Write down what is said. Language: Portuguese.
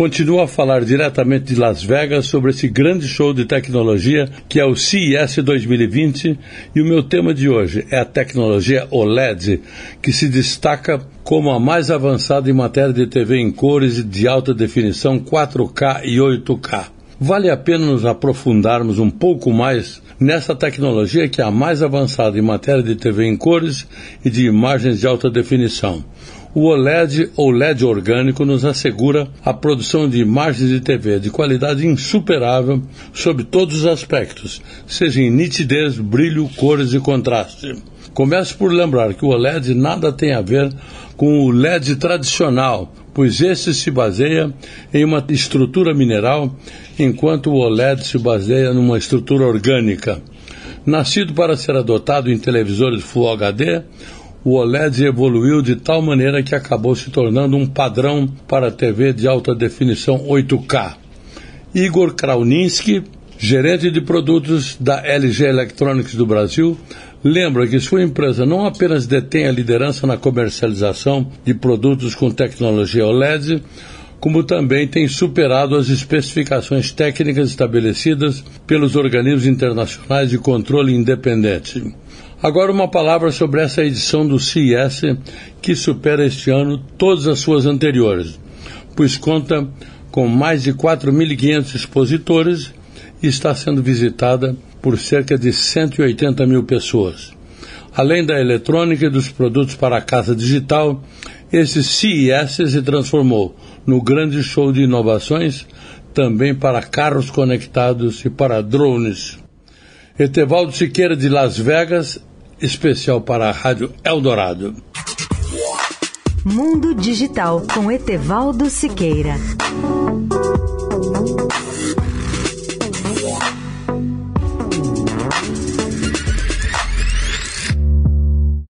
Continuo a falar diretamente de Las Vegas sobre esse grande show de tecnologia que é o CES 2020 e o meu tema de hoje é a tecnologia OLED, que se destaca como a mais avançada em matéria de TV em cores de alta definição 4K e 8K. Vale a pena nos aprofundarmos um pouco mais nessa tecnologia que é a mais avançada em matéria de TV em cores e de imagens de alta definição. O OLED ou LED orgânico nos assegura a produção de imagens de TV de qualidade insuperável sob todos os aspectos, seja em nitidez, brilho, cores e contraste. Começo por lembrar que o OLED nada tem a ver com o LED tradicional, pois esse se baseia em uma estrutura mineral, enquanto o OLED se baseia numa estrutura orgânica. Nascido para ser adotado em televisores Full HD, o OLED evoluiu de tal maneira que acabou se tornando um padrão para TV de alta definição 8K. Igor Krauninski, gerente de produtos da LG Electronics do Brasil, lembra que sua empresa não apenas detém a liderança na comercialização de produtos com tecnologia OLED, como também tem superado as especificações técnicas estabelecidas pelos organismos internacionais de controle independente. Agora, uma palavra sobre essa edição do CES que supera este ano todas as suas anteriores, pois conta com mais de 4.500 expositores e está sendo visitada por cerca de 180 mil pessoas. Além da eletrônica e dos produtos para a casa digital, esse CES se transformou no grande show de inovações também para carros conectados e para drones. Etevaldo Siqueira de Las Vegas especial para a Rádio Eldorado. Mundo Digital com Etevaldo Siqueira.